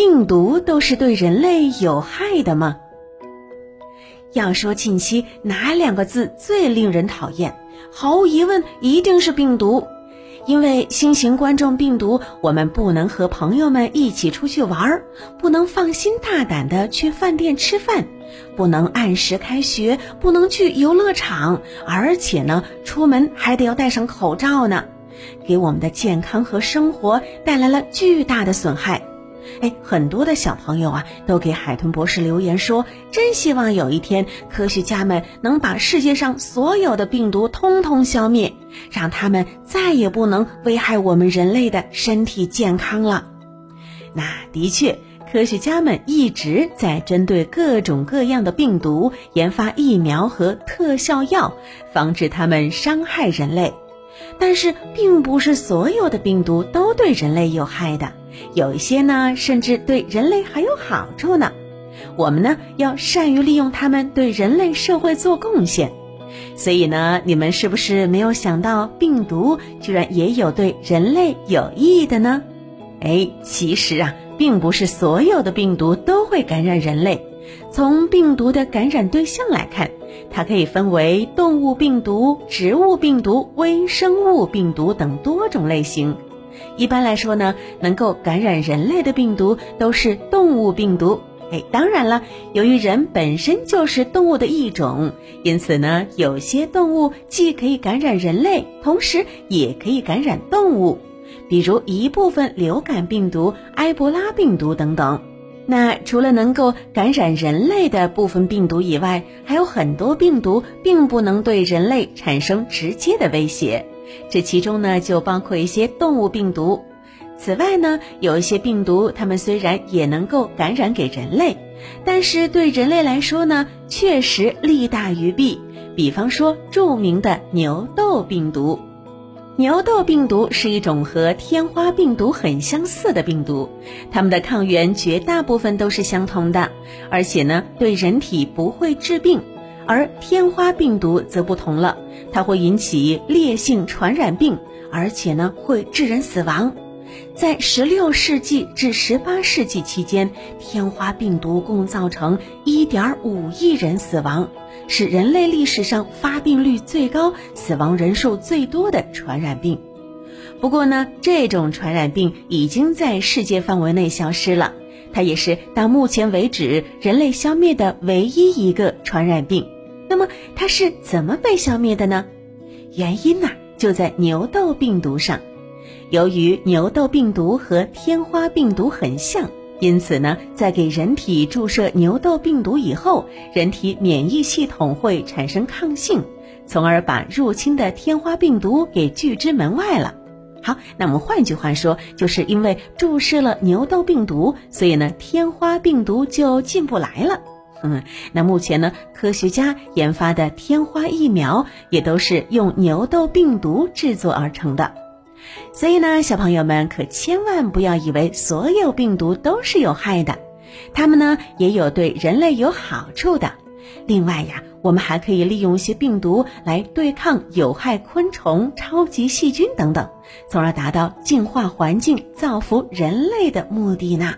病毒都是对人类有害的吗？要说近期哪两个字最令人讨厌，毫无疑问一定是病毒。因为新型冠状病毒，我们不能和朋友们一起出去玩儿，不能放心大胆的去饭店吃饭，不能按时开学，不能去游乐场，而且呢，出门还得要戴上口罩呢，给我们的健康和生活带来了巨大的损害。哎，很多的小朋友啊，都给海豚博士留言说，真希望有一天科学家们能把世界上所有的病毒通通消灭，让他们再也不能危害我们人类的身体健康了。那的确，科学家们一直在针对各种各样的病毒研发疫苗和特效药，防止它们伤害人类。但是，并不是所有的病毒都对人类有害的。有一些呢，甚至对人类还有好处呢。我们呢，要善于利用它们对人类社会做贡献。所以呢，你们是不是没有想到，病毒居然也有对人类有益的呢？哎，其实啊，并不是所有的病毒都会感染人类。从病毒的感染对象来看，它可以分为动物病毒、植物病毒、微生物病毒等多种类型。一般来说呢，能够感染人类的病毒都是动物病毒。哎，当然了，由于人本身就是动物的一种，因此呢，有些动物既可以感染人类，同时也可以感染动物，比如一部分流感病毒、埃博拉病毒等等。那除了能够感染人类的部分病毒以外，还有很多病毒并不能对人类产生直接的威胁。这其中呢，就包括一些动物病毒。此外呢，有一些病毒，它们虽然也能够感染给人类，但是对人类来说呢，确实利大于弊。比方说，著名的牛痘病毒。牛痘病毒是一种和天花病毒很相似的病毒，它们的抗原绝大部分都是相同的，而且呢，对人体不会致病。而天花病毒则不同了，它会引起烈性传染病，而且呢会致人死亡。在十六世纪至十八世纪期间，天花病毒共造成一点五亿人死亡，是人类历史上发病率最高、死亡人数最多的传染病。不过呢，这种传染病已经在世界范围内消失了，它也是到目前为止人类消灭的唯一一个传染病。那么它是怎么被消灭的呢？原因呢就在牛痘病毒上。由于牛痘病毒和天花病毒很像，因此呢，在给人体注射牛痘病毒以后，人体免疫系统会产生抗性，从而把入侵的天花病毒给拒之门外了。好，那么换句话说，就是因为注射了牛痘病毒，所以呢，天花病毒就进不来了。嗯，那目前呢，科学家研发的天花疫苗也都是用牛痘病毒制作而成的，所以呢，小朋友们可千万不要以为所有病毒都是有害的，它们呢也有对人类有好处的。另外呀，我们还可以利用一些病毒来对抗有害昆虫、超级细菌等等，从而达到净化环境、造福人类的目的呢。